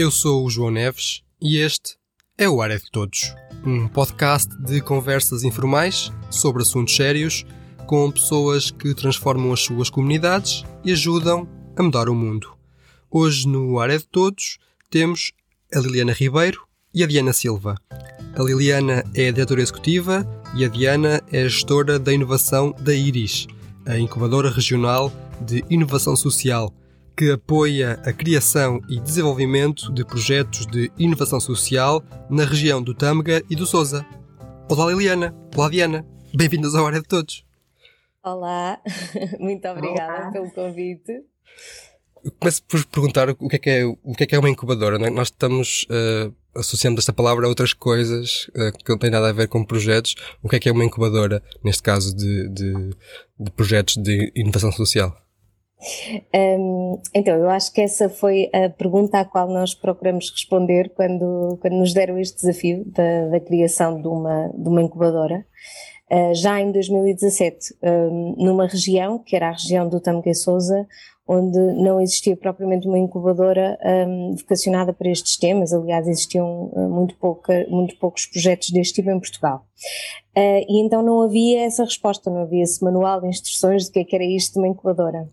Eu sou o João Neves e este é o Área de Todos, um podcast de conversas informais sobre assuntos sérios com pessoas que transformam as suas comunidades e ajudam a mudar o mundo. Hoje no Área de Todos temos a Liliana Ribeiro e a Diana Silva. A Liliana é a diretora executiva e a Diana é a gestora da inovação da IRIS, a incubadora regional de inovação social, que apoia a criação e desenvolvimento de projetos de inovação social na região do Tâmega e do Sousa. Olá Liliana, olá Diana, bem-vindas ao Área de Todos. Olá, muito obrigada Olá. pelo convite. Começo por perguntar o que é que é, o que é, que é uma incubadora. É? Nós estamos uh, associando esta palavra a outras coisas uh, que não têm nada a ver com projetos. O que é que é uma incubadora, neste caso, de, de, de projetos de inovação social? Um, então, eu acho que essa foi a pergunta à qual nós procuramos responder quando, quando nos deram este desafio da, da criação de uma, de uma incubadora. Uh, já em 2017, um, numa região, que era a região do Tâmega Souza, onde não existia propriamente uma incubadora um, vocacionada para estes temas. Aliás, existiam uh, muito, pouca, muito poucos projetos deste tipo em Portugal. Uh, e então não havia essa resposta, não havia esse manual de instruções de que, é que era isto de uma incubadora.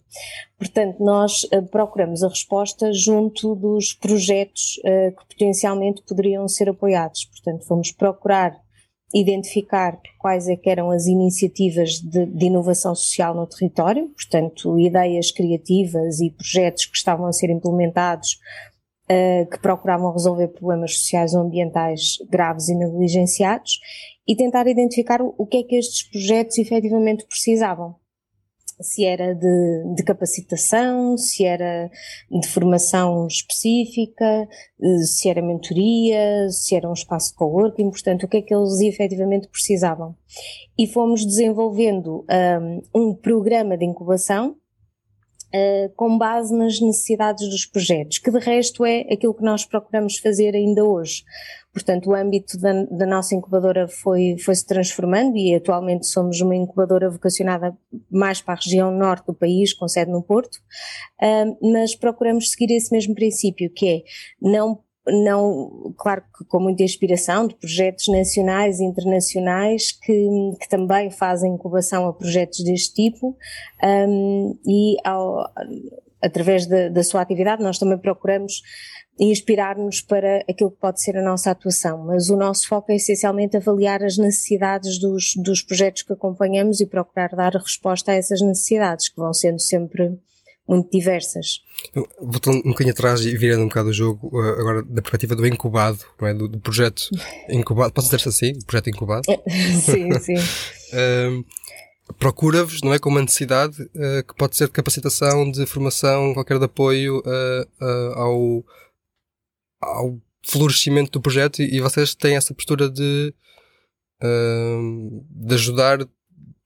Portanto, nós uh, procuramos a resposta junto dos projetos que potencialmente poderiam ser apoiados. Portanto, fomos procurar identificar quais é eram as iniciativas de, de, inovação social no território, portanto, ideias criativas e projetos que estavam a ser implementados uh, que procuravam resolver problemas sociais ou ambientais graves e negligenciados e tentar identificar o, o que é que estes projetos efetivamente precisavam se era de, de, capacitação, se era de formação específica, eh, se era mentoria, se era um espaço de coworking, portanto, o que é que eles efetivamente precisavam. E fomos desenvolvendo um, um programa de incubação Uh, com base nas necessidades dos projetos, que de resto é aquilo que nós procuramos fazer ainda hoje. Portanto, o âmbito da, da nossa incubadora foi, foi se transformando e atualmente somos uma incubadora vocacionada mais para a região norte do país, com sede no Porto, uh, mas procuramos seguir esse mesmo princípio, que é não não, claro que com muita inspiração de projetos nacionais e internacionais que, que também fazem incubação a projetos deste tipo um, e ao, através da, da sua atividade nós também procuramos inspirar-nos para aquilo que pode ser a nossa atuação, mas o nosso foco é essencialmente avaliar as necessidades dos, dos projetos que acompanhamos e procurar dar resposta a essas necessidades, que vão sendo sempre muito diversas. Voltando um bocadinho atrás e virando um bocado o jogo, uh, agora da perspectiva do incubado, não é? do, do projeto incubado, posso dizer-se assim? O projeto incubado? sim, sim. procura-vos, não é? Com uma necessidade uh, que pode ser de capacitação, de formação, qualquer de apoio uh, ao ao florescimento do projeto e, e vocês têm essa postura de, uh, de ajudar,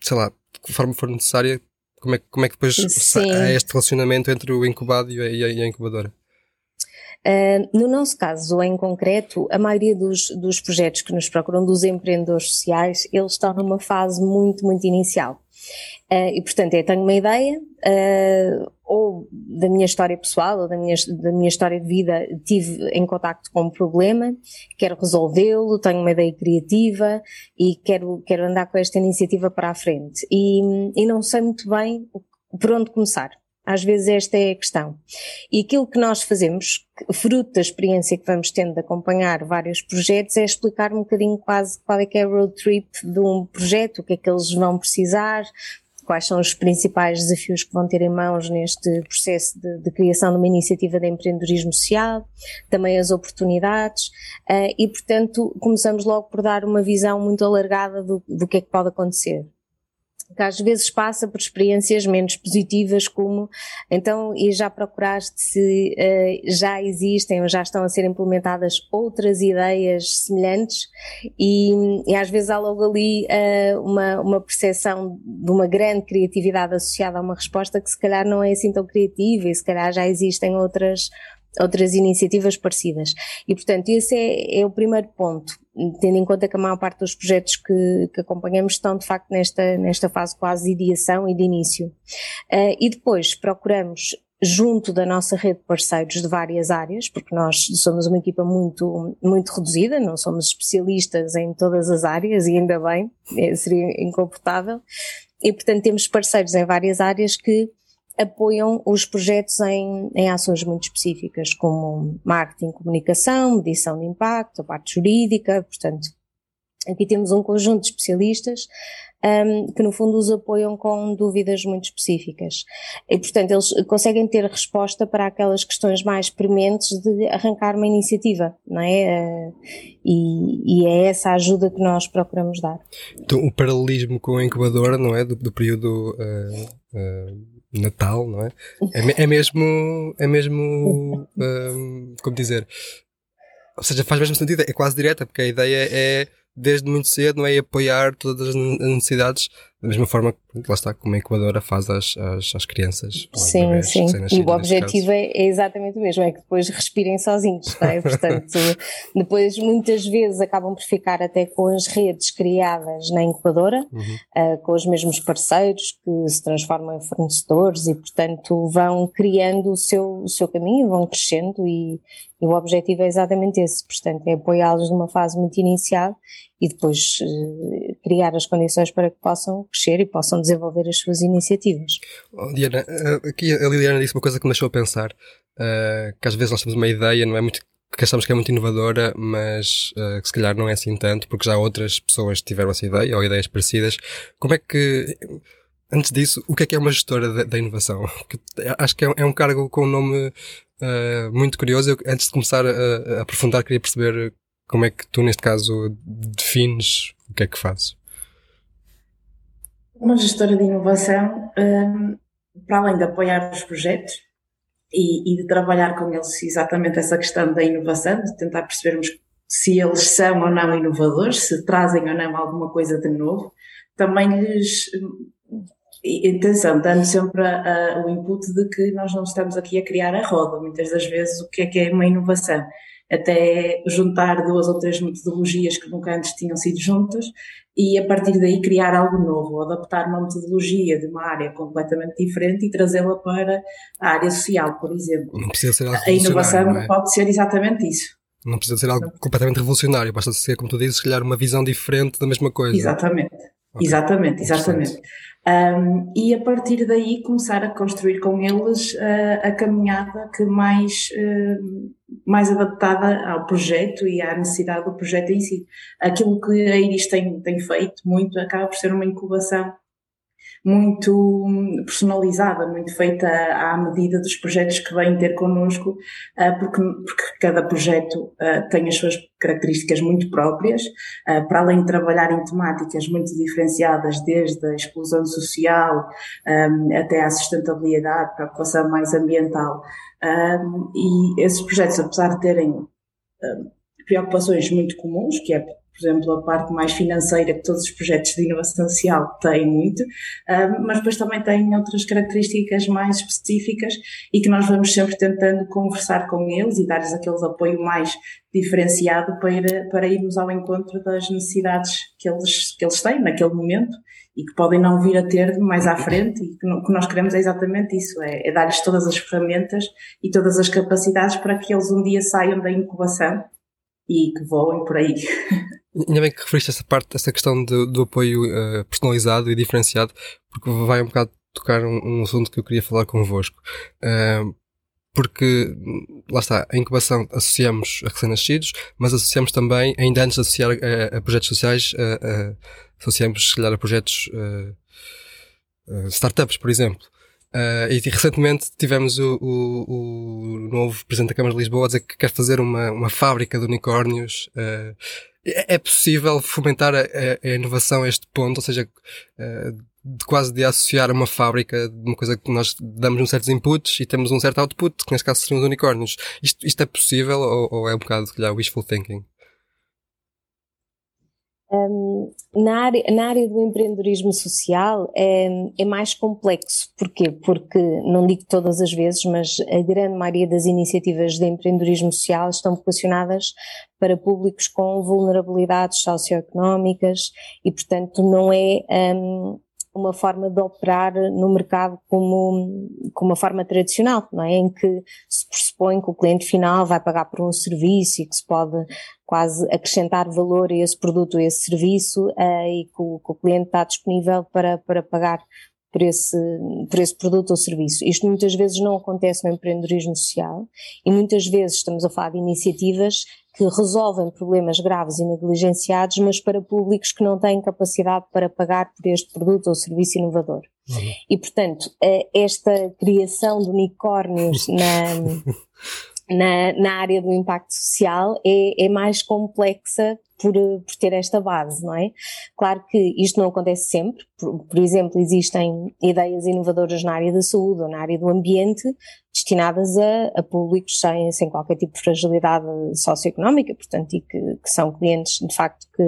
sei lá, de forma for necessária, como é, como é que depois Sim. há este relacionamento entre o incubado e a, e a incubadora? Uh, no nosso caso, em concreto, a maioria dos, dos projetos que nos procuram, dos empreendedores sociais, eles estão numa fase muito, muito inicial. Uh, e portanto, eu tenho uma ideia, uh, ou da minha história pessoal, ou da minha, da minha história de vida, tive em contacto com um problema, quero resolvê-lo, tenho uma ideia criativa e quero, quero andar com esta iniciativa para a frente. E, e não sei muito bem por onde começar. Às vezes esta é a questão. E aquilo que nós fazemos, fruto da experiência que vamos tendo de acompanhar vários projetos, é explicar um bocadinho quase qual é que é a road trip de um projeto, o que é que eles vão precisar, quais são os principais desafios que vão ter em mãos neste processo de, de criação de uma iniciativa de empreendedorismo social, também as oportunidades, uh, e portanto começamos logo por dar uma visão muito alargada do, do que é que pode acontecer que às vezes passa por experiências menos positivas, como então, e já procuraste se uh, já existem ou já estão a ser implementadas outras ideias semelhantes, e, e às vezes há logo ali uh, uma, uma percepção de uma grande criatividade associada a uma resposta que se calhar não é assim tão criativa e se calhar já existem outras outras iniciativas parecidas. E, portanto, esse é, é, o primeiro ponto, tendo em conta que a maior parte dos projetos que, que acompanhamos estão, de facto, nesta, nesta fase quase de ideação e de início. Uh, e depois procuramos junto da nossa rede de parceiros de várias áreas, porque nós somos uma equipa muito, muito reduzida, não somos especialistas em todas as áreas e ainda bem, é, seria incomportável. E portanto temos parceiros em várias áreas que apoiam os projetos em, em ações muito específicas, como marketing, comunicação, medição de impacto, a parte jurídica, portanto, aqui temos um conjunto de especialistas um, que no fundo os apoiam com dúvidas muito específicas. E portanto eles conseguem ter resposta para aquelas questões mais prementes de arrancar uma iniciativa, não é? E, e, é essa a ajuda que nós procuramos dar. Então o paralelismo com a incubadora, não é? Do, do período uh, uh Natal, não é? É, é mesmo, é mesmo, um, como dizer, ou seja, faz mesmo sentido, é quase direta, porque a ideia é desde muito cedo, não é? apoiar todas as necessidades da mesma forma que lá está, como a incubadora faz às, às, às crianças. Sim, bebés, sim. E o objetivo é, é, exatamente o mesmo, é que depois respirem sozinhos, não é? Portanto, depois muitas vezes acabam por ficar até com as redes criadas na incubadora, uhum. uh, com os mesmos parceiros que se transformam em fornecedores e, portanto, vão criando o seu, o seu caminho, vão crescendo e, e o objetivo é exatamente esse, portanto, é apoiá-los numa fase muito inicial e depois uh, criar as condições para que possam crescer e possam desenvolver as suas iniciativas. Oh, Diana, uh, aqui a Liliana disse uma coisa que me deixou a pensar, uh, que às vezes nós temos uma ideia, não é muito que achamos que é muito inovadora, mas uh, que se calhar não é assim tanto, porque já outras pessoas tiveram essa ideia ou ideias parecidas. Como é que, antes disso, o que é que é uma gestora da inovação? Acho que é, é, um cargo com um nome uh, muito curioso. Eu, antes de começar a, a, aprofundar, queria perceber como é que tu, neste caso, defines o que é que fazes? Uma gestora de inovação, um, para além de apoiar os projetos e, e, de trabalhar com eles exatamente essa questão da inovação, de tentar percebermos se eles são ou não inovadores, se trazem ou não alguma coisa de novo, também lhes atenção, dando sempre a, a, o input de que nós não estamos aqui a criar a roda. Muitas das vezes, o que é que é uma inovação? Até juntar duas ou três metodologias que nunca antes tinham sido juntas e a partir daí criar algo novo, adaptar uma metodologia de uma área completamente diferente e trazê-la para a área social, por exemplo. Não precisa ser algo A inovação é? pode ser exatamente isso. Não precisa ser algo completamente revolucionário, basta ser, como tu dizes, se calhar uma visão diferente da mesma coisa. Exatamente. Okay. Exatamente, exatamente. Um, e a partir daí começar a construir com eles uh, a caminhada que mais, uh, mais adaptada ao projeto e à necessidade do projeto em si. Aquilo que a Iris tem, tem feito muito acaba por ser uma incubação muito personalizada, muito feita à medida dos projetos que vêm ter connosco, ah, porque, porque cada projeto ah, tem as suas características muito próprias, ah, para além de trabalhar em temáticas muito diferenciadas, desde a exclusão social até à sustentabilidade, preocupação mais ambiental. E esses projetos, apesar de terem preocupações muito comuns, que é por exemplo, a parte mais financeira que todos os projetos de inovação social têm muito, mas depois também têm outras características mais específicas e que nós vamos sempre tentando conversar com eles e dar-lhes aquele apoio mais diferenciado para, para irmos ao encontro das necessidades que eles, que eles têm naquele momento e que podem não vir a ter mais à frente e que o que nós queremos é exatamente isso, é, é dar-lhes todas as ferramentas e todas as capacidades para que eles um dia saiam da incubação e que voem por aí. Ainda bem que referiste essa parte, essa questão de, do apoio uh, personalizado e diferenciado, porque vai um bocado tocar um, um assunto que eu queria falar convosco. Uh, porque, lá está, a incubação associamos a recém-nascidos, mas associamos também, ainda antes de associar a, a projetos sociais, associamos, se calhar, a projetos startups, por exemplo. Uh, e recentemente tivemos o, o, o, novo Presidente da Câmara de Lisboa a dizer que quer fazer uma, uma fábrica de unicórnios. Uh, é, é possível fomentar a, a, inovação a este ponto, ou seja, uh, de quase de associar uma fábrica de uma coisa que nós damos uns certos inputs e temos um certo output, que neste caso seriam os unicórnios. Isto, isto é possível ou, ou é um bocado, se wishful thinking? Um, na, área, na área do empreendedorismo social é, é, mais complexo. Porquê? Porque, não digo todas as vezes, mas a grande maioria das iniciativas de empreendedorismo social estão vocacionadas para públicos com vulnerabilidades socioeconómicas e, portanto, não é, um, uma forma de operar no mercado como, como uma forma tradicional, não é? Em que se pressupõe que o cliente final vai pagar por um serviço e que se pode quase acrescentar valor a esse produto, a esse serviço uh, e que o, que o, cliente está disponível para, para pagar por esse, por esse produto ou serviço. Isto muitas vezes não acontece no empreendedorismo social e muitas vezes estamos a falar de iniciativas que resolvem problemas graves e negligenciados, mas para públicos que não têm capacidade para pagar por este produto ou serviço inovador. Uhum. E, portanto, eh, esta criação de unicórnios na, na, na área do impacto social é, é mais complexa por, por, ter esta base, não é? Claro que isto não acontece sempre, por, por, exemplo, existem ideias inovadoras na área da saúde ou na área do ambiente destinadas a, a públicos sem, sem qualquer tipo de fragilidade socioeconómica, portanto, e que, que são clientes, de facto, que,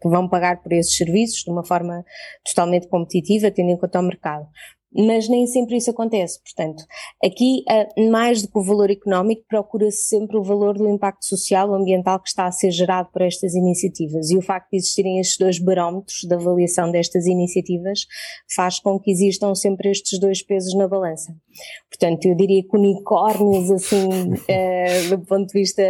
que vão pagar por esses serviços de uma forma totalmente competitiva, tendo em conta o mercado mas nem sempre isso acontece. Portanto, aqui, mais do que o valor económico, procura-se sempre o valor do impacto social ou ambiental que está a ser gerado por estas iniciativas. E o facto de existirem estes dois barómetros de avaliação destas iniciativas faz com que existam sempre estes dois pesos na balança. Portanto, eu diria que unicórnios, assim, uh, do ponto de vista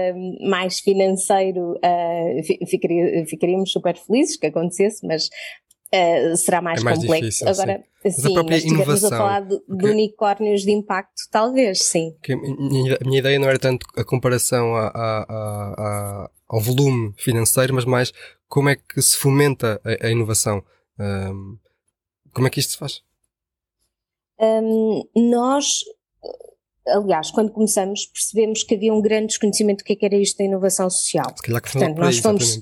mais financeiro, uh, ficaria, ficaríamos super felizes que acontece, mas uh, será mais, é mais complexo. Difícil, Agora, sim, sim mas inovação, a falar de, de, unicórnios de impacto, talvez, sim. a, minha, a minha ideia não era tanto a comparação a, a, ao volume financeiro, mas mais como é que se fomenta a, inovação. Um, como é que isto se faz? Um, nós aliás, quando começamos, percebemos que havia um grande desconhecimento do que, é que era isto da inovação social. Se calhar que Portanto, nós fomos,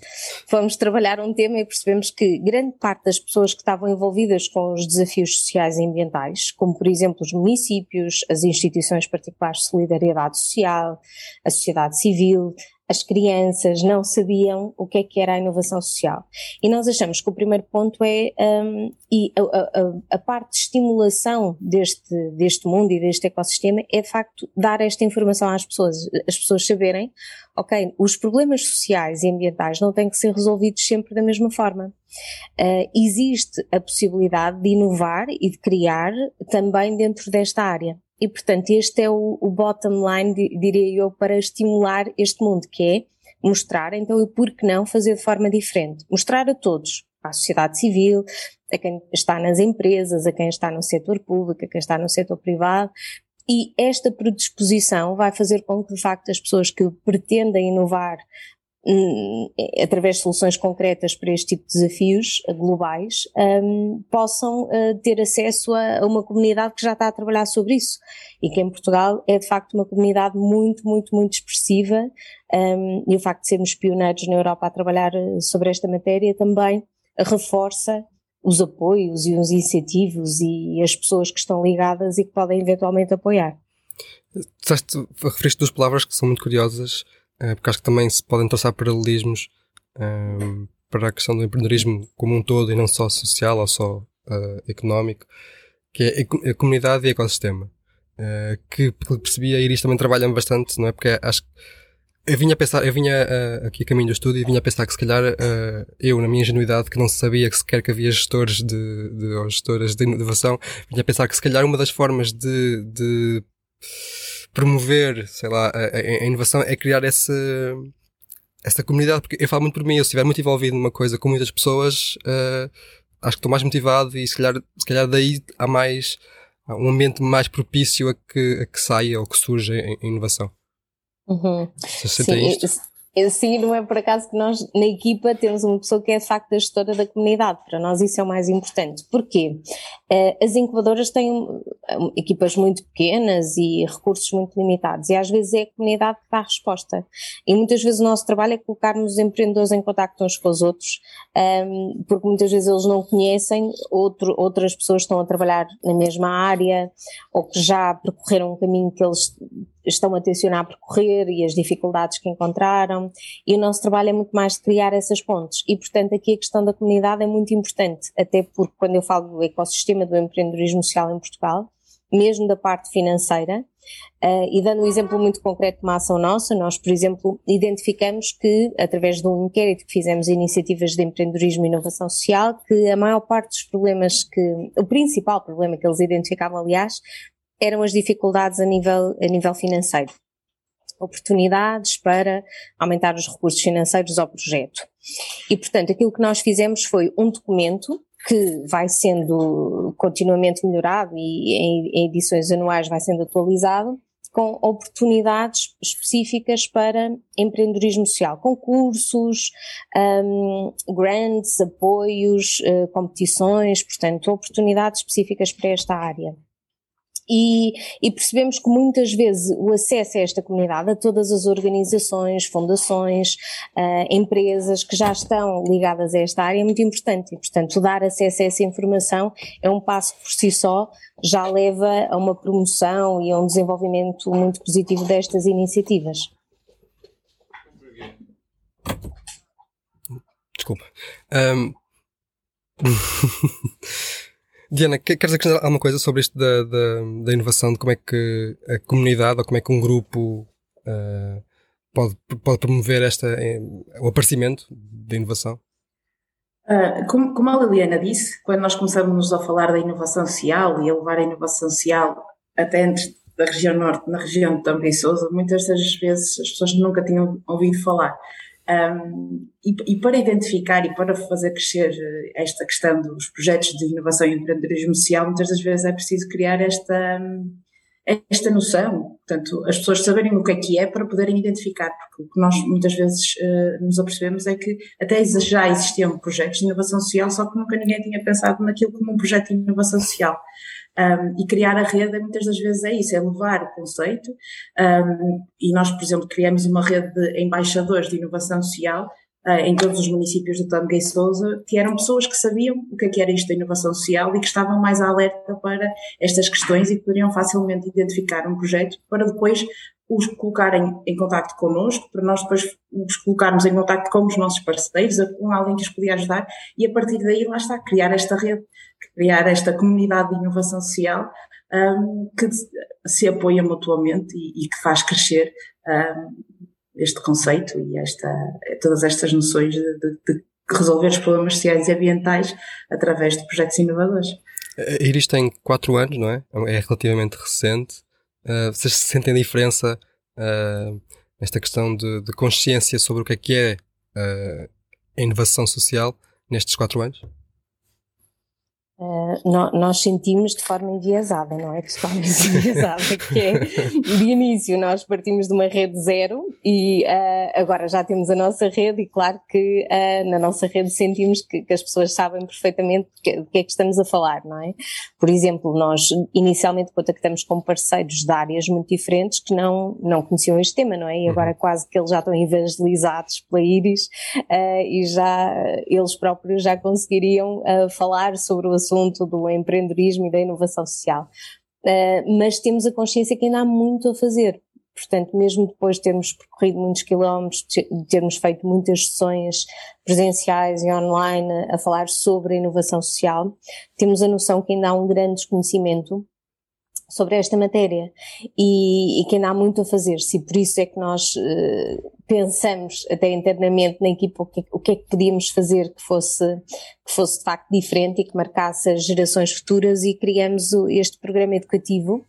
fomos trabalhar um tema e percebemos que grande parte das pessoas que estavam envolvidas com os desafios sociais e ambientais, como por exemplo os municípios, as instituições particulares de solidariedade social, a sociedade civil, as crianças não sabiam o que é que era a inovação social. E nós achamos que o primeiro ponto é um, e a, a, a, parte de estimulação deste, deste mundo e deste ecossistema é de facto dar esta informação às pessoas, as pessoas saberem, ok, os problemas sociais e ambientais não têm que ser resolvidos sempre da mesma forma. Uh, existe a possibilidade de inovar e de criar também dentro desta área. E, portanto, este é o, o bottom line, diria eu, para estimular este mundo, que é mostrar, então, e por que não fazer de forma diferente? Mostrar a todos, à sociedade civil, a quem está nas empresas, a quem está no setor público, a quem está no setor privado, e esta predisposição vai fazer com que, de facto, as pessoas que pretendem inovar através de soluções concretas para este tipo de desafios eh, globais, um, possam uh, ter acesso a, a, uma comunidade que já está a trabalhar sobre isso e que em Portugal é de facto uma comunidade muito, muito, muito expressiva um, e o facto de sermos pioneiros na Europa a trabalhar eh, sobre esta matéria também reforça os apoios e os incentivos e as pessoas que estão ligadas e que podem eventualmente apoiar. Referiste duas palavras que são muito curiosas, eh, porque acho que também se podem traçar paralelismos um, ehm, para a questão do empreendedorismo como um todo e não só social ou só uh, económico, que é a comunidade e ecossistema. Uh, que, que percebi, a Iris também trabalha bastante, não é? Porque acho que eu vinha a pensar, eu vinha uh, aqui a caminho do estúdio e vinha a pensar que se calhar uh, eu, na minha ingenuidade, que não sabia que sequer que havia gestores de, de ou gestoras de inovação, vinha a pensar que se calhar uma das formas de, de promover, sei lá, a, a, inovação é criar essa, essa comunidade, porque eu falo muito por mim, eu se estiver muito envolvido numa coisa com muitas pessoas, uh, acho que estou mais motivado e se calhar, se calhar daí há mais, há um ambiente mais propício a que, a que saia ou que surja em inovação. Uhum. Você Sim, isto? Sim, não é por acaso que nós na equipa temos uma pessoa que é de facto a gestora da comunidade. Para nós isso é o mais importante. Porquê? Eh, as incubadoras têm hum, equipas muito pequenas e recursos muito limitados e às vezes é a comunidade que dá a resposta. E muitas vezes o nosso trabalho é colocarmos os empreendedores em contato uns com os outros, hum, porque muitas vezes eles não conhecem, outro, outras pessoas estão a trabalhar na mesma área ou que já percorreram um caminho que eles estão a tensionar percorrer e as dificuldades que encontraram. E o nosso trabalho é muito mais de criar essas pontes. E, portanto, aqui a questão da comunidade é muito importante, até porque quando eu falo do ecossistema do empreendedorismo social em Portugal, mesmo da parte financeira, Uh, e dando um exemplo muito concreto de uma ação nossa, nós, por exemplo, identificamos que, através de um inquérito que fizemos iniciativas de empreendedorismo e inovação social, que a maior parte dos problemas que, o principal problema que eles identificavam, aliás, eram as dificuldades a nível, a nível financeiro. Oportunidades para aumentar os recursos financeiros ao projeto. E, portanto, aquilo que nós fizemos foi um documento que vai sendo continuamente melhorado e em, edições anuais vai sendo atualizado, com oportunidades específicas para empreendedorismo social, concursos, um, grants, apoios, uh, competições, portanto, oportunidades específicas para esta área. E, e, percebemos que muitas vezes o acesso a esta comunidade, a todas as organizações, fundações, uh, empresas que já estão ligadas a esta área é muito importante e, portanto, dar acesso a essa informação é um passo por si só, já leva a uma promoção e a um desenvolvimento muito positivo destas iniciativas. Desculpa. Um... Diana, queres acrescentar alguma coisa sobre isto da, da, da, inovação, de como é que a comunidade ou como é que um grupo uh, pode, pode promover esta, eh, o aparecimento da inovação? Uh, como, como, a Liliana disse, quando nós começamos a falar da inovação social e a levar a inovação social até antes da região norte, na região de Também Sousa, muitas das vezes as pessoas nunca tinham ouvido falar. Um, e, e, para identificar e para fazer crescer eh, esta questão dos projetos de inovação e empreendedorismo social, muitas das vezes é preciso criar esta, esta noção, portanto, as pessoas saberem o que é que é para poderem identificar, porque o que nós muitas vezes uh, nos apercebemos é que até já existiam projetos de inovação social, só que nunca ninguém tinha pensado naquilo como um projeto de inovação social. Um, e criar a rede muitas das vezes é isso, é levar o conceito. Um, e nós, por exemplo, criamos uma rede de embaixadores de inovação social em todos os municípios do Tangue e Souza, que eram pessoas que sabiam o que, é que era isto da inovação social e que estavam mais alerta para estas questões e que poderiam facilmente identificar um projeto para depois os colocarem em contato connosco, para nós depois os colocarmos em contato com os nossos parceiros, com alguém que os podia ajudar, e a partir daí lá está, criar esta rede criar esta comunidade de inovação social um, que se apoia mutuamente e, e que faz crescer um, este conceito e esta, todas estas noções de, de, de, resolver os problemas sociais e ambientais através de projetos inovadores. A Iris tem 4 anos, não é? É relativamente recente. Uh, vocês sentem diferença uh, nesta questão de, de, consciência sobre o que é que é uh, a inovação social nestes 4 anos? Uh, nós sentimos de forma enviesada, não é? Totalmente enviesada, que é de início nós partimos de uma rede zero e uh, agora já temos a nossa rede e claro que uh, na nossa rede sentimos que, que as pessoas sabem perfeitamente do que, que, é que estamos a falar, não é? Por exemplo, nós inicialmente contactamos com parceiros de áreas muito diferentes que não, não conheciam este tema, não é? E agora uhum. quase que eles já estão evangelizados pela Iris e já eles próprios já conseguiriam falar sobre o assunto do empreendedorismo e da inovação social. Uh, mas temos a consciência que ainda há muito a fazer. Portanto, mesmo depois de termos percorrido muitos quilómetros, de termos feito muitas sessões presenciais e online a falar sobre a inovação social, temos a noção que ainda há um grande desconhecimento sobre esta matéria e, e, que ainda há muito a fazer-se por isso é que nós uh, pensamos até internamente na equipa o que, o que é que podíamos fazer que fosse, que fosse de facto diferente e que marcasse as gerações futuras e criamos este programa educativo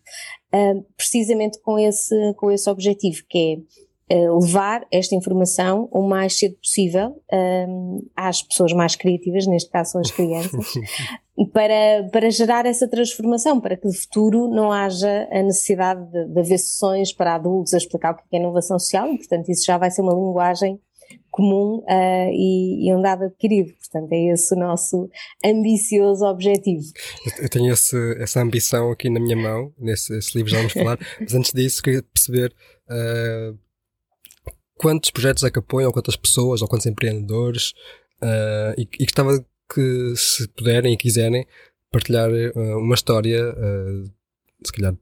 uh, precisamente com esse, com esse objetivo que é Uh, levar esta informação o mais cedo possível um, às pessoas mais criativas, neste caso são as crianças, para, para gerar essa transformação, para que de futuro não haja a necessidade de, de haver sessões para adultos a explicar o que é inovação social e, portanto, isso já vai ser uma linguagem comum uh, e, e um dado adquirido. Portanto, é esse o nosso ambicioso objetivo. Eu tenho esse, essa ambição aqui na minha mão, nesse livro já vamos falar, mas antes disso queria perceber uh, quantos projetos é que apoiam, quantas pessoas ou quantos empreendedores uh, e, e gostava que, se puderem e quiserem, partilhar uh, uma história, uh, se calhar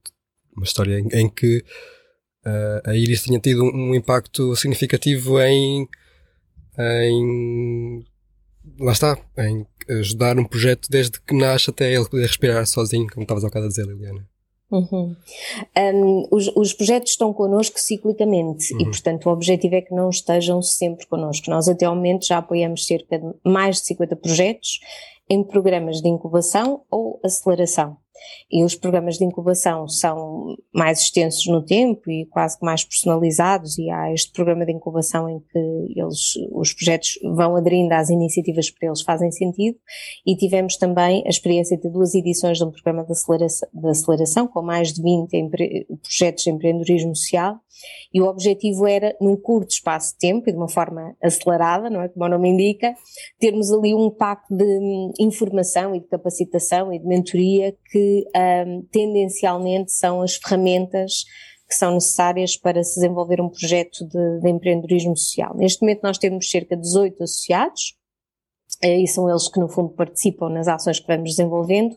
uma história em, em que uh, a Iris tenha tido um, um, impacto significativo em, em lá está, em ajudar um projeto desde que nasce até ele poder respirar sozinho, como estavas ao bocado a dizer, Liliana. Uhum. Um, os, os, projetos estão connosco ciclicamente uhum. e, portanto, o objetivo é que não estejam sempre connosco. Nós, até ao momento, já apoiamos cerca de mais de 50 projetos em programas de incubação ou aceleração. E os programas de incubação são mais extensos no tempo e quase que mais personalizados, e há este programa de incubação em que eles, os projetos vão aderindo às iniciativas que para eles fazem sentido, e tivemos também a experiência de duas edições de um programa de aceleração, de aceleração com mais de 20 empre, projetos de empreendedorismo social, e o objetivo era, num curto espaço de tempo e de uma forma acelerada, não é? Como o nome indica, termos ali um pacto de hum, informação e de capacitação e de mentoria que um, tendencialmente são as ferramentas que são necessárias para se desenvolver um projeto de, de empreendedorismo social. Neste momento nós temos cerca de 18 associados, eh, e são eles que no fundo participam nas ações que vamos desenvolvendo,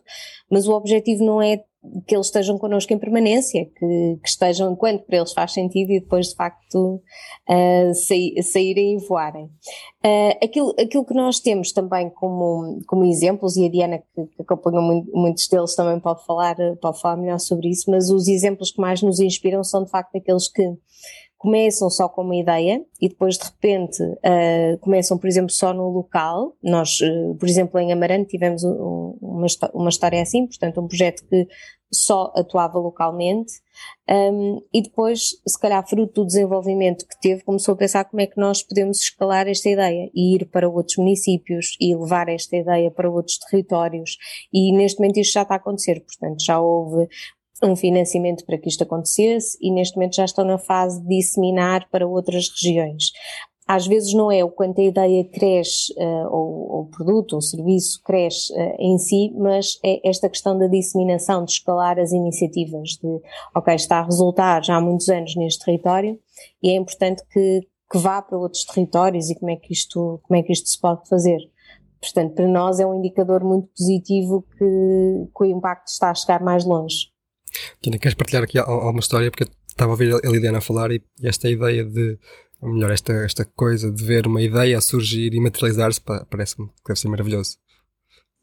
mas o objetivo não é que eles estejam connosco em permanência, que, que estejam enquanto para eles faz sentido e depois de facto uh, saírem e voarem. Uh, aquilo, aquilo que nós temos também como, como exemplos, e a Diana que, que acompanhou muito, muitos deles também pode falar, pode falar melhor sobre isso, mas os exemplos que mais nos inspiram são de facto aqueles que começam só com uma ideia e depois de repente uh, começam, por exemplo, só no local. Nós, uh, por exemplo, em Amarante tivemos um, uma, uma história assim, portanto, um projeto que só atuava localmente um, e depois, se calhar, fruto do desenvolvimento que teve, começou a pensar como é que nós podemos escalar esta ideia e ir para outros municípios e levar esta ideia para outros territórios. E neste momento isto já está a acontecer, portanto, já houve um financiamento para que isto acontecesse e neste momento já estão na fase de disseminar para outras regiões. Às vezes não é o quanto a ideia cresce, uh, ou, o produto ou serviço cresce uh, em si, mas é esta questão da disseminação, de escalar as iniciativas, de, ok, está a resultar já há muitos anos neste território e é importante que, que vá para outros territórios e como é que isto, como é que isto se pode fazer. Portanto, para nós é um indicador muito positivo que, que o impacto está a chegar mais longe. Tina, queres partilhar aqui alguma história? Porque estava a ouvir a Liliana falar e esta ideia de, ou melhor, esta, esta coisa de ver uma ideia surgir e materializar-se parece-me que deve ser maravilhoso.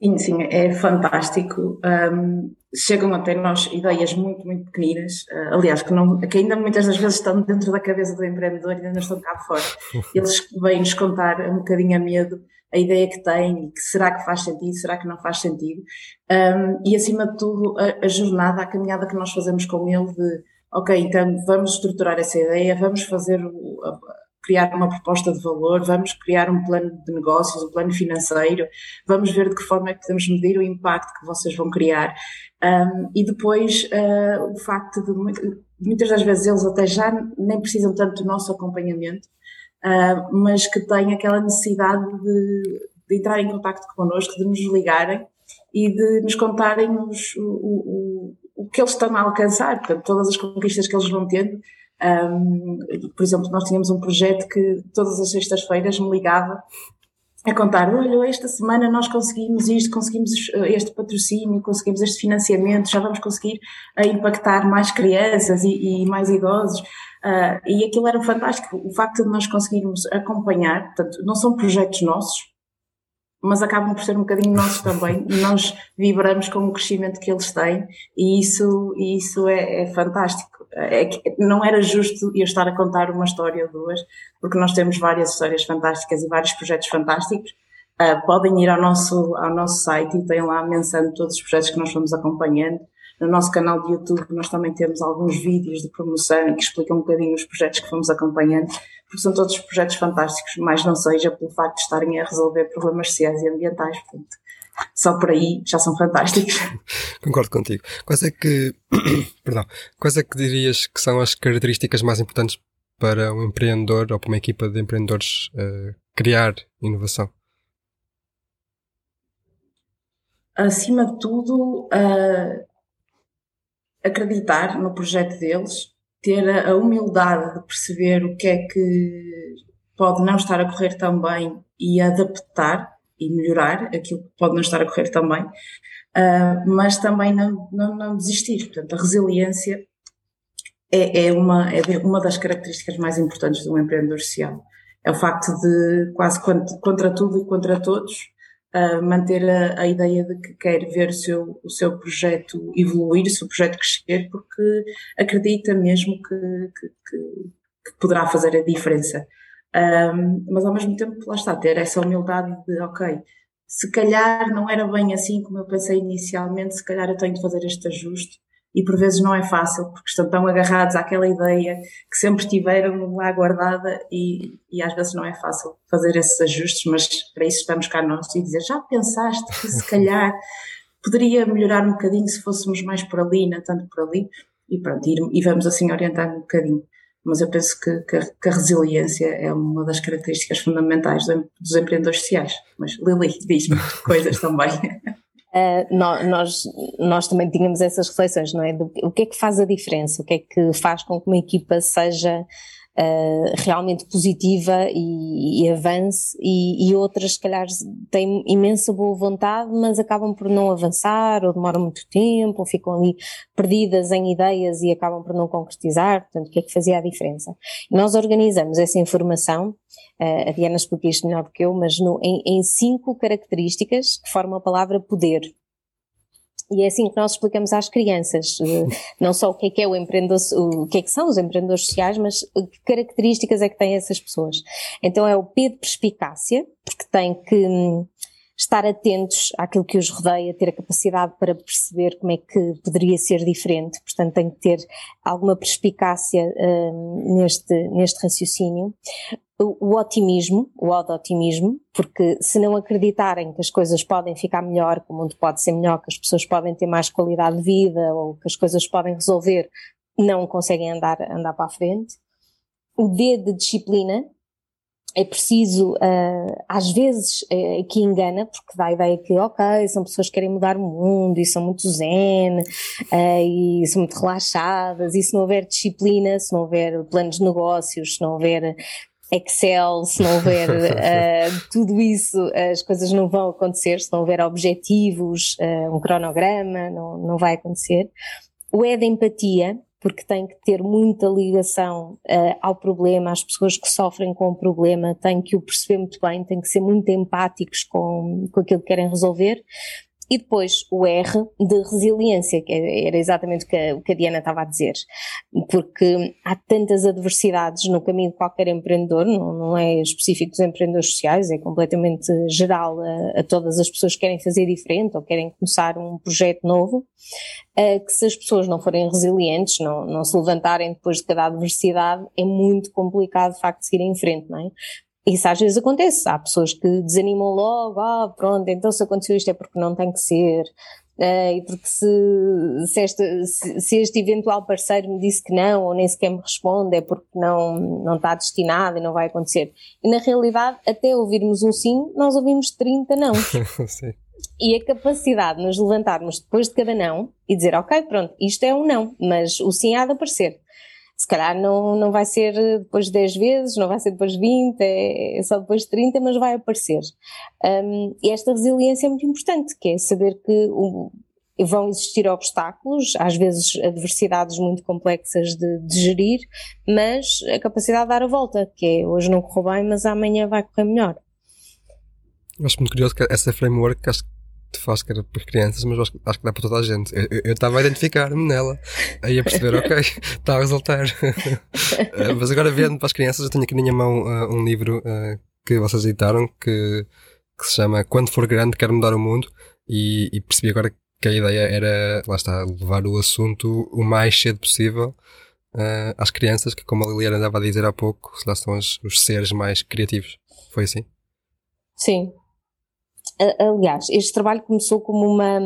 Sim, sim, é fantástico. Um, chegam até nós ideias muito, muito pequeninas, uh, aliás, que, não, que ainda muitas das vezes estão dentro da cabeça do empreendedor e ainda não estão cá fora. Eles vêm-nos contar um bocadinho a medo a ideia que tem que será que faz sentido, será que não faz sentido. Um, e acima de tudo, a, a, jornada, a caminhada que nós fazemos com ele de, ok, então vamos estruturar essa ideia, vamos fazer, o, a, criar uma proposta de valor, vamos criar um plano de negócios, um plano financeiro, vamos ver de que forma é que podemos medir o impacto que vocês vão criar. Um, e depois uh, o facto de muitas das vezes eles até já nem precisam tanto do nosso acompanhamento, uh, mas que têm aquela necessidade de, de, entrar em contato connosco, de nos ligarem e de nos contarem os, o, o, o que eles estão a alcançar, portanto, todas as conquistas que eles vão tendo. Um, por exemplo, nós tínhamos um projeto que todas as sextas-feiras me ligava a contar, olha, esta semana nós conseguimos isto, conseguimos este patrocínio, conseguimos este financiamento, já vamos conseguir impactar mais crianças e, e mais idosos. Uh, e aquilo era fantástico, o facto de nós conseguirmos acompanhar, portanto, não são projetos nossos, mas acabam por ser um bocadinho nossos também, e nós vibramos com o crescimento que eles têm, e isso, isso é, é fantástico. É não era justo eu estar a contar uma história ou duas, porque nós temos várias histórias fantásticas e vários projetos fantásticos. Uh, podem ir ao nosso, ao nosso site e têm lá a menção de todos os projetos que nós fomos acompanhando. No nosso canal de YouTube nós também temos alguns vídeos de promoção que explicam um bocadinho os projetos que fomos acompanhando, porque são todos projetos fantásticos, mais não seja pelo facto de estarem a resolver problemas sociais e ambientais. Portanto, só por aí já são fantásticos. Concordo contigo. Quais é que, perdão, quais é que dirias que são as características mais importantes para um empreendedor ou para uma equipa de empreendedores uh, criar inovação? Acima de tudo, uh, acreditar no projeto deles, ter a humildade de perceber o que é que pode não estar a correr tão bem e adaptar e melhorar aquilo que pode não estar a correr tão bem, uh, mas também não, não, não, desistir. Portanto, a resiliência é, é, uma, é uma das características mais importantes de um empreendedor social. É o facto de, quase contra tudo e contra todos, uh, manter a, a, ideia de que quer ver o seu, o seu projeto evoluir, o seu projeto crescer, porque acredita mesmo que, que, que, que poderá fazer a diferença. Um, mas ao mesmo tempo, lá está, ter essa humildade de, ok, se calhar não era bem assim como eu pensei inicialmente, se calhar eu tenho de fazer este ajuste e por vezes não é fácil porque estão tão agarrados àquela ideia que sempre tiveram lá guardada e, e às vezes não é fácil fazer esses ajustes, mas para isso estamos cá nós e dizer já pensaste que se calhar poderia melhorar um bocadinho se fôssemos mais por ali, não tanto por ali e pronto, e, e vamos assim orientando um bocadinho. Mas eu penso que, que, a, que a resiliência é uma das características fundamentais dos empreendedores sociais. Mas Lili, diz-me coisas também. Uh, nós, nós também tínhamos essas reflexões, não é? Do, o que é que faz a diferença? O que é que faz com que uma equipa seja uh, realmente positiva e, e avance e, e, outras, se calhar, têm imensa boa vontade, mas acabam por não avançar ou demoram muito tempo ou ficam ali perdidas em ideias e acabam por não concretizar. Portanto, o que é que fazia a diferença? Nós organizamos essa informação Uh, a Diana explica isto melhor do que eu, mas no, em, em, cinco características que formam a palavra poder. E é assim que nós explicamos às crianças, uh, não só o que é que é o empreendedor, o que é que são os empreendedores sociais, mas que características é que têm essas pessoas. Então é o P de perspicácia, porque tem que hum, estar atentos àquilo que os rodeia, ter a capacidade para perceber como é que poderia ser diferente, portanto tem que ter alguma perspicácia uh, neste, neste raciocínio o, otimismo, o otimismo, porque se não acreditarem que as coisas podem ficar melhor, que o mundo pode ser melhor, que as pessoas podem ter mais qualidade de vida ou que as coisas podem resolver, não conseguem andar, andar para a frente. O D de disciplina, é preciso, uh, às vezes, é, que engana, porque dá a ideia que, ok, são pessoas que querem mudar o mundo e são muito zen uh, e são muito relaxadas, e se não houver disciplina, se não houver planos de negócios, se não houver Excel, se não houver uh, tudo isso, as coisas não vão acontecer, se não houver objetivos, uh, um cronograma, não, não vai acontecer. O E de empatia, porque tem que ter muita ligação uh, ao problema, às pessoas que sofrem com o problema, tem que o perceber muito bem, tem que ser muito empáticos com, com aquilo que querem resolver. E depois o R de resiliência, que era exatamente o que a, o que a Diana estava a dizer, porque há tantas adversidades no caminho de qualquer empreendedor, não, não é específico dos empreendedores sociais, é completamente geral a, a, todas as pessoas que querem fazer diferente ou querem começar um projeto novo, que se as pessoas não forem resilientes, não, não se levantarem depois de cada adversidade, é muito complicado de facto seguir em frente, não é? Isso às vezes acontece. Há pessoas que desanimam logo, ah, pronto, então se aconteceu isto é porque não tem que ser. Uh, e porque se, se, este, se, se, este eventual parceiro me disse que não, ou nem sequer me responde, é porque não, não está destinado e não vai acontecer. E na realidade, até ouvirmos um sim, nós ouvimos 30 não. e a capacidade de nos levantarmos depois de cada não e dizer, ok, pronto, isto é um não, mas o sim há de aparecer se calhar não, não vai ser depois de 10 vezes, não vai ser depois de 20, é, é só depois de 30, mas vai aparecer. Um, e esta resiliência é muito importante, que é saber que o, vão existir obstáculos, às vezes adversidades muito complexas de, de, gerir, mas a capacidade de dar a volta, que é hoje não correu bem, mas amanhã vai correr melhor. Acho muito curioso que essa framework acho te que era para crianças, mas acho, acho, que dá para toda a gente. Eu estava a identificar-me nela, aí a perceber, ok, está a resultar. uh, mas agora vendo para as crianças, eu tenho aqui na minha mão uh, um livro uh, que vocês editaram que, que, se chama Quando For Grande Quero Mudar o Mundo e, e, percebi agora que a ideia era, lá está, levar o assunto o mais cedo possível às crianças, que como a Liliana andava a dizer há pouco, lá estão os, os seres mais criativos. Foi assim? Sim, Aliás, este trabalho começou como uma.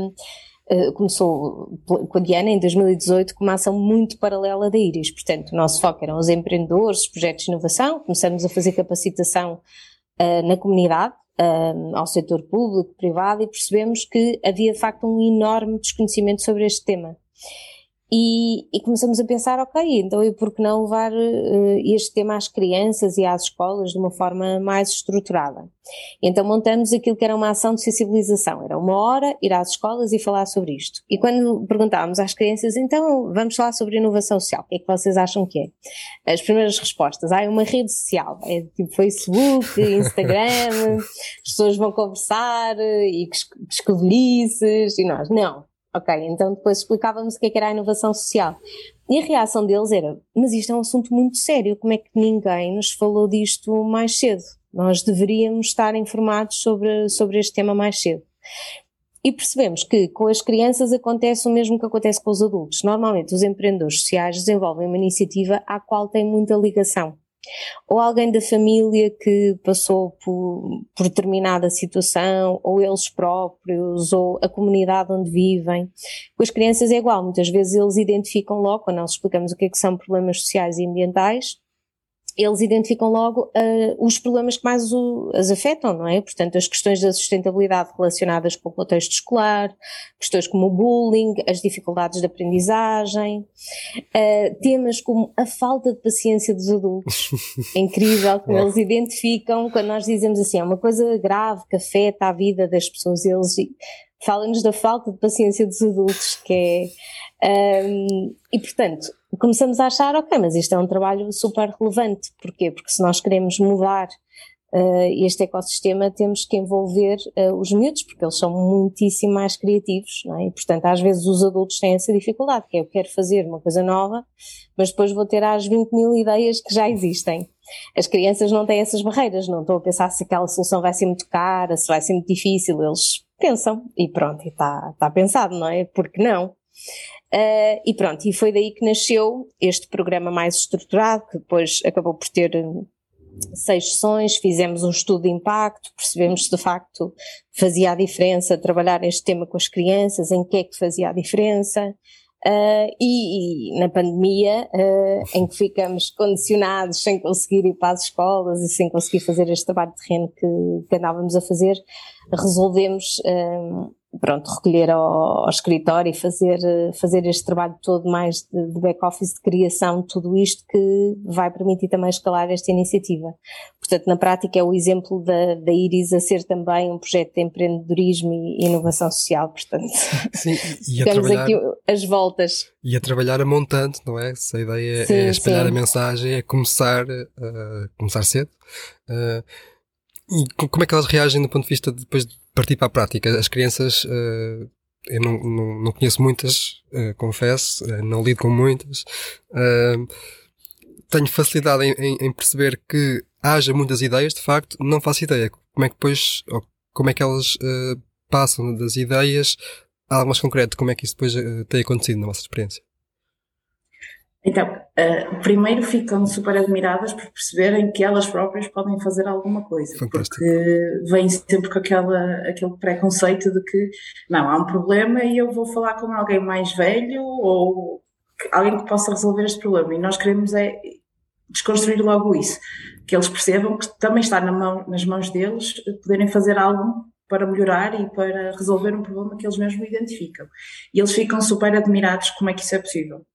Uh, começou com a Diana em 2018 com uma ação muito paralela da Iris. Portanto, o nosso foco eram os empreendedores, os projetos de inovação, começamos a fazer capacitação uh, na comunidade, uh, ao setor público, privado, e percebemos que havia de facto um enorme desconhecimento sobre este tema. E, e, começamos a pensar, ok, então e por que não levar uh, este tema às crianças e às escolas de uma forma mais estruturada? Então montamos aquilo que era uma ação de sensibilização, era uma hora ir às escolas e falar sobre isto. E quando perguntávamos às crianças, então vamos falar sobre inovação social, o que é que vocês acham que é? As primeiras respostas, ah, é uma rede social, é tipo Facebook, Instagram, as pessoas vão conversar e escovilhices, e nós, não, Ok, então depois explicávamos o que, é que era a inovação social. E a reação deles era: mas isto é um assunto muito sério, como é que ninguém nos falou disto mais cedo? Nós deveríamos estar informados sobre, sobre este tema mais cedo. E percebemos que com as crianças acontece o mesmo que acontece com os adultos. Normalmente, os empreendedores sociais desenvolvem uma iniciativa à qual têm muita ligação ou alguém da família que passou por, por determinada situação, ou eles próprios, ou a comunidade onde vivem. Com as crianças é igual, muitas vezes eles identificam logo, quando nós explicamos o que, é que são problemas sociais e ambientais, eles identificam logo uh, os problemas que mais o, as afetam, não é? Portanto, as questões da sustentabilidade relacionadas com o contexto escolar, questões como o bullying, as dificuldades de aprendizagem, uh, temas como a falta de paciência dos adultos. É incrível como eles identificam quando nós dizemos assim, é uma coisa grave que afeta a vida das pessoas, eles falam-nos da falta de paciência dos adultos, que é. Um, e portanto, começamos a achar, ok, mas isto é um trabalho super relevante. Porquê? Porque se nós queremos mudar uh, este ecossistema, temos que envolver uh, os miúdos, porque eles são muitíssimo mais criativos, não é? E, portanto, às vezes os adultos têm essa dificuldade, que é eu quero fazer uma coisa nova, mas depois vou ter às 20 mil ideias que já existem. As crianças não têm essas barreiras, não estão a pensar se aquela solução vai ser muito cara, se vai ser muito difícil, eles pensam e pronto, está tá pensado, não é? Porque não? Uh, e pronto, e foi daí que nasceu este programa mais estruturado, que depois acabou por ter hum, seis sessões, fizemos um estudo de impacto, percebemos se de facto fazia a diferença trabalhar este tema com as crianças, em que é que fazia a diferença. Uh, e, e, na pandemia, uh, em que ficamos condicionados sem conseguir ir para as escolas e sem conseguir fazer este trabalho de terreno que, que andávamos a fazer, resolvemos pronto, recolher ao, ao, escritório e fazer, fazer este trabalho todo mais de, de back-office, de criação, tudo isto que vai permitir também escalar esta iniciativa. Portanto, na prática é o exemplo da, da Iris a ser também um projeto de empreendedorismo e inovação social, portanto, sim, e a trabalhar, aqui as voltas. E a trabalhar a montante, não é? Se a ideia é sim, é espalhar sim. a mensagem, é começar, uh, começar cedo. Uh, e como é que elas reagem do ponto de vista de, depois de partir para a prática? As crianças, uh, eu não, não, não, conheço muitas, uh, confesso, uh, não lido com muitas. tenho facilidade em, em, em, perceber que haja muitas ideias, de facto, não faço ideia. Como é que depois, como é que elas passam das ideias a algo mais concreto? Como é que isso depois tem acontecido na vossa experiência? Então, uh, primeiro ficam super admiradas por perceberem que elas próprias podem fazer alguma coisa, Fantástico. porque vêm sempre com aquela, aquele preconceito de que não, há um problema e eu vou falar com alguém mais velho ou alguém que possa resolver este problema. E nós queremos é desconstruir logo isso, que eles percebam que também está na mão, nas mãos deles poderem fazer algo para melhorar e para resolver um problema que eles mesmos identificam. E eles ficam super admirados como é que isso é possível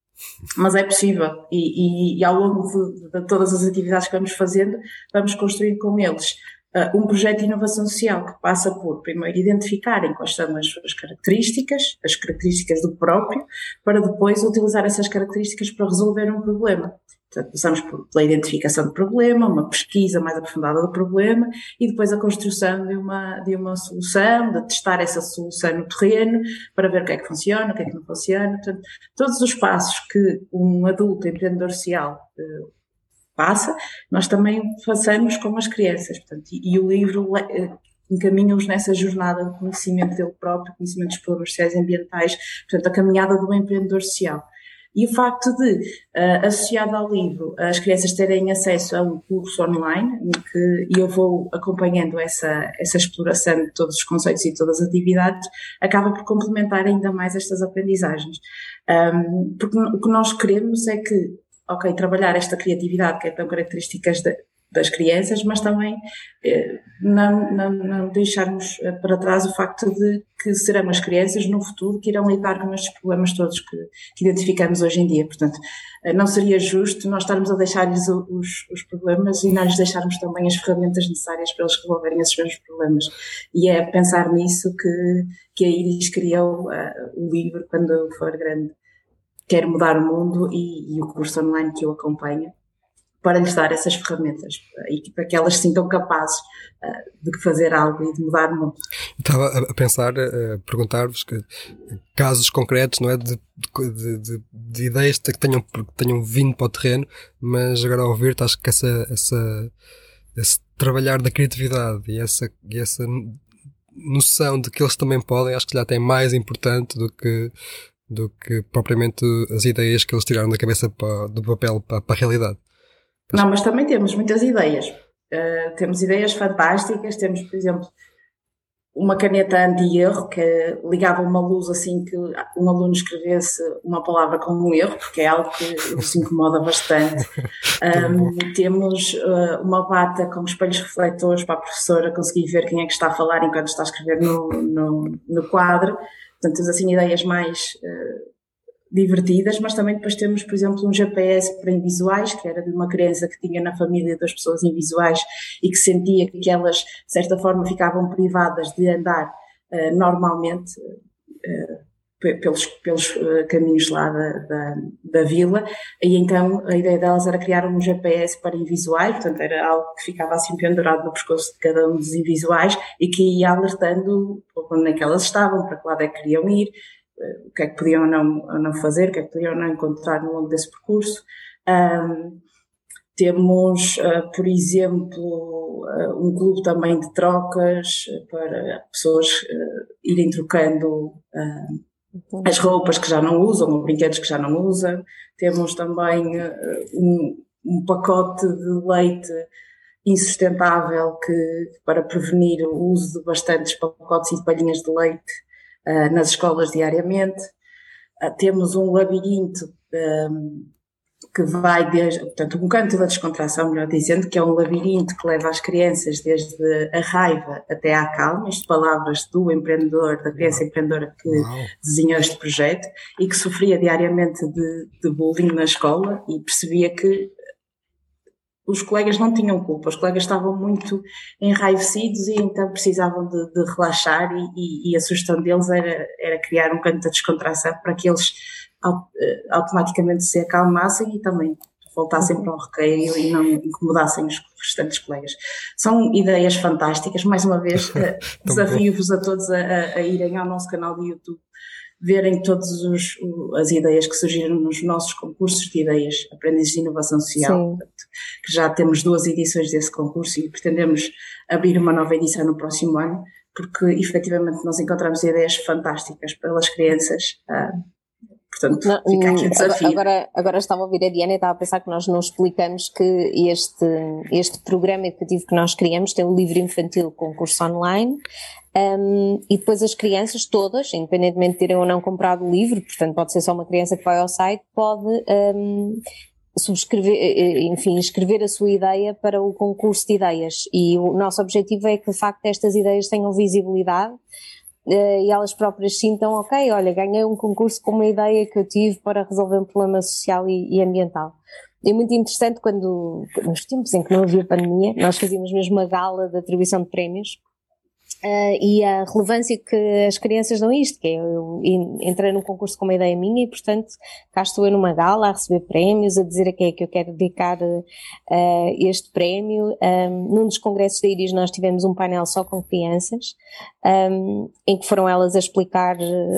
mas é possível e, e, e ao longo de, de, todas as atividades que vamos fazendo, vamos construir com eles uh, um projeto de inovação social que passa por, primeiro, identificarem quais são as suas características, as características do próprio, para depois utilizar essas características para resolver um problema. Portanto, passamos pela identificação do problema, uma pesquisa mais aprofundada do problema e depois a construção de uma, de uma solução, de testar essa solução no terreno para ver o que é que funciona, o que é que não funciona. Portanto, todos os passos que um adulto empreendedor social uh, passa, nós também façamos com as crianças. Portanto, e, e o livro uh, encaminha-os nessa jornada de conhecimento dele próprio, conhecimento dos problemas sociais e ambientais, portanto, a caminhada do empreendedor social. E o facto de, uh, associado ao livro, as crianças terem acesso a um curso online, em que eu vou acompanhando essa, essa exploração de todos os conceitos e todas as atividades, acaba por complementar ainda mais estas aprendizagens. Um, porque o que nós queremos é que, ok, trabalhar esta criatividade que é tão característica das crianças, mas também eh, não, não, não deixarmos eh, para trás o facto de que serão as crianças no futuro que irão lidar com estes problemas todos que, que identificamos hoje em dia. Portanto, eh, não seria justo nós estarmos a deixar-lhes os, os, problemas e não lhes deixarmos também as ferramentas necessárias para eles resolverem esses mesmos problemas. E é pensar nisso que, que a Iris criou uh, o livro Quando For Grande. Quero mudar o mundo e, e o curso online que eu acompanho para lhes dar essas ferramentas e para que elas se sintam capazes uh, de fazer algo e de mudar o mundo. Estava a pensar, a perguntar-vos casos concretos, não é, de, de, de, de, ideias que tenham, que tenham vindo para o terreno, mas agora ao ouvir-te acho que essa, essa, esse trabalhar da criatividade e essa, e essa noção de que eles também podem, acho que já tem mais importante do que do que propriamente as ideias que eles tiraram da cabeça para, do papel para, para a realidade. Não, mas também temos muitas ideias. Uh, temos ideias fantásticas, temos, por exemplo, uma caneta anti-erro que ligava uma luz assim que um aluno escrevesse uma palavra com um erro, porque é algo que os incomoda bastante. Um, temos uh, uma bata com espelhos refletores para a professora conseguir ver quem é que está a falar enquanto está a escrever no, no, no quadro. Portanto, temos assim ideias mais uh, divertidas, mas também depois temos, por exemplo, um GPS para invisuais, que era de uma criança que tinha na família duas pessoas invisuais e que sentia que elas, de certa forma, ficavam privadas de andar uh, normalmente uh, pelos, pelos uh, caminhos lá da, da, da, vila, e então a ideia delas era criar um GPS para invisuais, portanto era algo que ficava assim pendurado no pescoço de cada um dos invisuais e que ia alertando onde é que elas estavam, para que lado é que queriam ir, o que é que podiam não, não fazer, o que é que podiam não encontrar no longo desse percurso. Um, temos, uh, por exemplo, uh, um clube também de trocas para pessoas uh, irem trocando as roupas que já não usam, os brinquedos que já não usam. Temos também um, um pacote de leite insustentável que, para prevenir o uso de bastantes pacotes e de palhinhas de leite uh, nas escolas diariamente. Uh, temos um labirinto um, que vai desde, portanto, um canto da descontração, melhor dizendo, que é um labirinto que leva as crianças desde a raiva até à calma, isto palavras do empreendedor, da criança empreendedora que Uau. desenhou este projeto e que sofria diariamente de, de bullying na escola e percebia que os colegas não tinham culpa, os colegas estavam muito enraivecidos e então precisavam de, de relaxar e, e, e, a sugestão deles era, era criar um canto de descontração para que eles eh, automaticamente se acalmassem e também voltassem para o recreio e não incomodassem os restantes colegas. São ideias fantásticas, mais uma vez eh, desafio-vos a todos a, a, irem ao nosso canal do YouTube verem todas as ideias que surgiram nos nossos concursos de ideias, aprendizes de inovação social, que já temos duas edições desse concurso e pretendemos abrir uma nova edição no próximo ano, porque efetivamente nós encontramos ideias fantásticas pelas crianças. Portanto, não, fica aqui o hum, desafio. Agora, agora estava a ouvir a Diana e estava a pensar que nós não explicamos que este, este programa educativo que nós criamos tem o livro infantil concurso online, um, e depois as crianças todas, independentemente de terem ou não comprado o livro, portanto pode ser só uma criança que vai ao site, pode um, subscrever, eh, eh, enfim, escrever a sua ideia para o concurso de ideias. E o nosso objetivo é que de facto estas ideias tenham visibilidade e elas próprias sintam, ok, olha, ganhei um concurso com uma ideia que eu tive para resolver um problema social e, e ambiental. É muito interessante quando, nos tempos em que não havia pandemia, nós fazíamos mesmo uma gala de atribuição de prémios Uh, e a relevância que as crianças dão isto, que é eu entrei num concurso com uma ideia minha e, portanto, cá estou eu numa gala a receber prémios, a dizer a quem é que eu quero dedicar uh, este prémio. Um, num dos congressos da IRIS nós tivemos um painel só com crianças, um, em que foram elas a explicar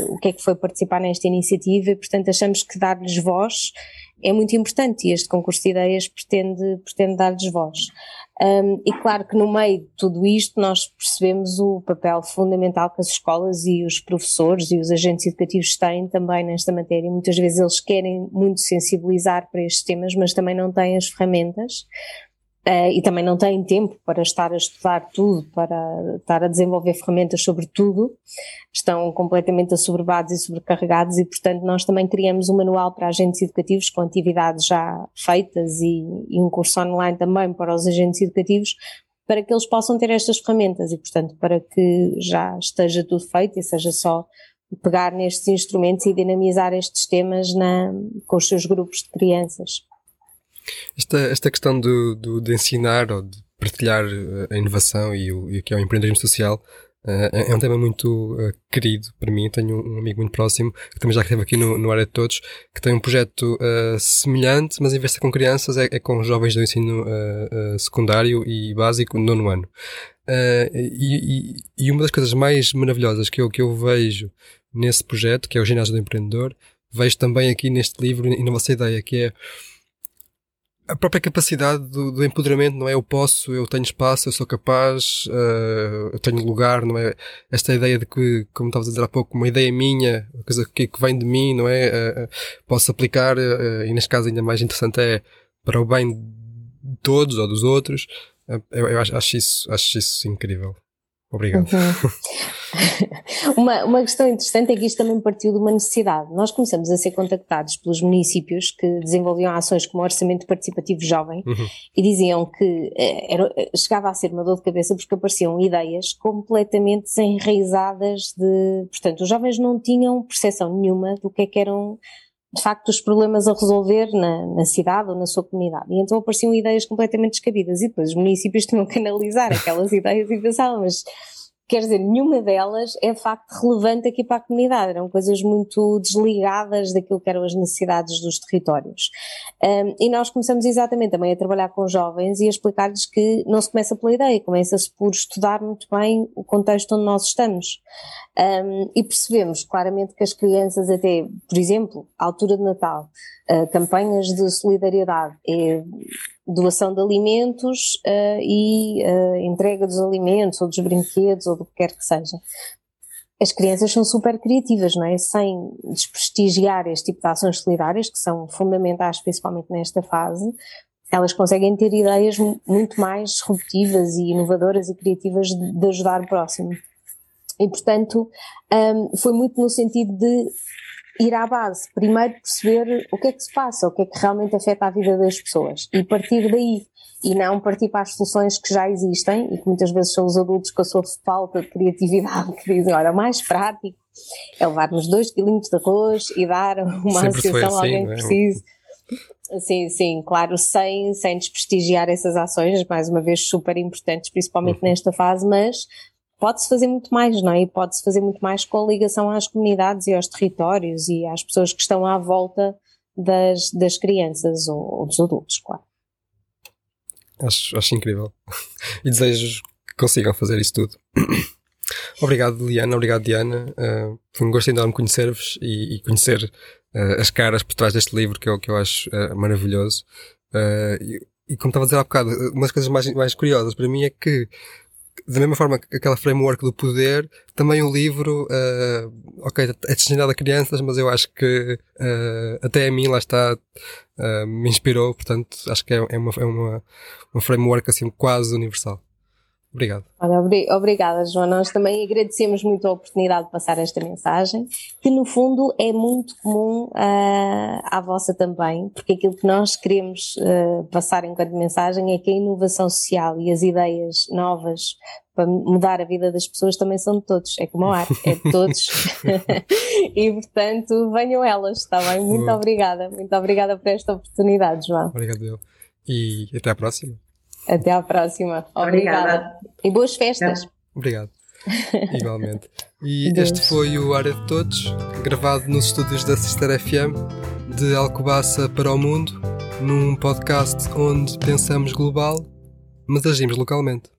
o que é que foi participar nesta iniciativa e, portanto, achamos que dar-lhes voz é muito importante e este concurso de ideias pretende, pretende dar-lhes voz. Um, e claro que no meio de tudo isto nós percebemos o papel fundamental que as escolas e os professores e os agentes educativos têm também nesta matéria. Muitas vezes eles querem muito sensibilizar para estes temas, mas também não têm as ferramentas. Uh, e também não têm tempo para estar a estudar tudo, para estar a desenvolver ferramentas sobre tudo, estão completamente assoberbados e sobrecarregados e, portanto, nós também criamos um manual para agentes educativos com atividades já feitas e, e um curso online também para os agentes educativos, para que eles possam ter estas ferramentas e, portanto, para que já esteja tudo feito e seja só pegar nestes instrumentos e dinamizar estes temas na, com os seus grupos de crianças. Esta, esta questão do, do, de ensinar ou de partilhar eh, a inovação e o, e o que é o empreendedorismo social uh, é um tema muito uh, querido para mim. Tenho um amigo muito próximo que também já esteve aqui no, no Área de Todos, que tem um projeto uh, semelhante, mas em vez de ser com crianças, é, é com jovens do ensino secundário e básico, nono ano. E, e, e, uma das coisas mais maravilhosas que eu, que eu vejo nesse projeto, que é o Ginásio do Empreendedor, vejo também aqui neste livro e na vossa ideia, que é a própria capacidade do, do, empoderamento, não é? Eu posso, eu tenho espaço, eu sou capaz, uh, eu tenho lugar, não é? Esta ideia de que, como estavas a dizer há pouco, uma ideia minha, uma coisa que, que vem de mim, não é? Uh, posso aplicar, uh, e neste caso ainda mais interessante é para o bem de todos ou dos outros. eu, eu acho, acho, isso, acho isso incrível. Obrigado. Uhum. uma, uma questão interessante é que isto também partiu de uma necessidade. Nós começamos a ser contactados pelos municípios que desenvolviam ações como o Orçamento Participativo Jovem uhum. e diziam que eh, era, chegava a ser uma dor de cabeça porque apareciam ideias completamente desenraizadas de. Portanto, os jovens não tinham percepção nenhuma do que é que eram de facto os problemas a resolver na, na, cidade ou na sua comunidade. E então apareciam ideias completamente descabidas e depois os municípios tinham que analisar aquelas ideias e pensavam, mas quer dizer, nenhuma delas é de facto relevante aqui para a comunidade, eram coisas muito desligadas daquilo que eram as necessidades dos territórios. Um, e nós começamos exatamente também a trabalhar com jovens e a explicar-lhes que não se começa pela ideia, começa-se por estudar muito bem o contexto onde nós estamos. Um, e percebemos claramente que as crianças até, por exemplo, à altura de Natal, uh, campanhas de solidariedade, é doação de alimentos uh, e uh, entrega dos alimentos ou dos brinquedos ou do que quer que seja. As crianças são super criativas, não é? Sem desprestigiar este tipo de ações solidárias, que são fundamentais, principalmente nesta fase, elas conseguem ter ideias muito mais disruptivas e inovadoras e criativas de, de ajudar o próximo. E, portanto, um, foi muito no sentido de ir à base, primeiro perceber o que é que se passa, o que é que realmente afeta a vida das pessoas e partir daí e não partir para as soluções que já existem e que muitas vezes são os adultos com a sua falta de criatividade que dizem, olha, mais prático é levar-nos dois quilinhos de arroz e dar uma Sempre associação a alguém assim, que é? precise. Sim, sim, claro, sem, sem desprestigiar essas ações, mais uma vez super importantes, principalmente uhum. nesta fase, mas pode-se fazer muito mais, não é? E pode-se fazer muito mais com a ligação às comunidades e aos territórios e às pessoas que estão à volta das, das crianças ou, ou dos adultos, claro. Acho, acho incrível. e desejo que consigam fazer isso tudo. obrigado, Liana. Obrigado, Diana. Uh, foi um gosto enorme conhecer-vos e, e, conhecer uh, as caras por trás deste livro que eu, que eu acho uh, maravilhoso. E, e, como estava a dizer há bocado, uma das coisas mais, mais curiosas para mim é que da mesma forma que aquela framework do poder, também o livro, uh, ok, é destinado a crianças, mas eu acho que uh, até a mim, lá está, uh, me inspirou, portanto, acho que é, é, uma, é uma, uma framework assim quase universal. Obrigado. obrigada, João. Nós também agradecemos muito a oportunidade de passar esta mensagem, que no fundo é muito comum uh, à vossa também, porque aquilo que nós queremos uh, passar enquanto mensagem é que a inovação social e as ideias novas para mudar a vida das pessoas também são de todos, é como a arte, é de todos. e portanto, venham elas, está bem? Muito obrigada, muito obrigada por esta oportunidade, João. Obrigado, E até à próxima. Até à próxima. Obrigada. Obrigada. E boas festas. Obrigado. Igualmente. E Deus. este foi o Área de Todos, gravado nos estúdios da Sister FM, de Alcobaça para o Mundo, num podcast onde pensamos global, mas agimos localmente.